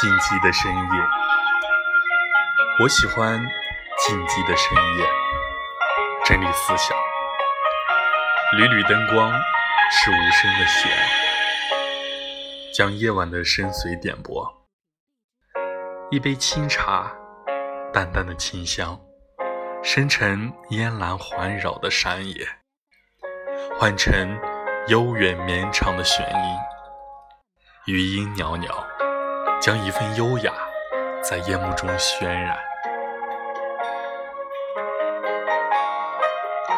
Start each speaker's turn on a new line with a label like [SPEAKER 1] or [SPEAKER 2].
[SPEAKER 1] 静寂的深夜，我喜欢静寂的深夜，整理思想。缕缕灯光是无声的弦，将夜晚的深邃点拨。一杯清茶，淡淡的清香，深沉烟岚环绕的山野，换成悠远绵长的弦音，余音袅袅。将一份优雅在夜幕中渲染。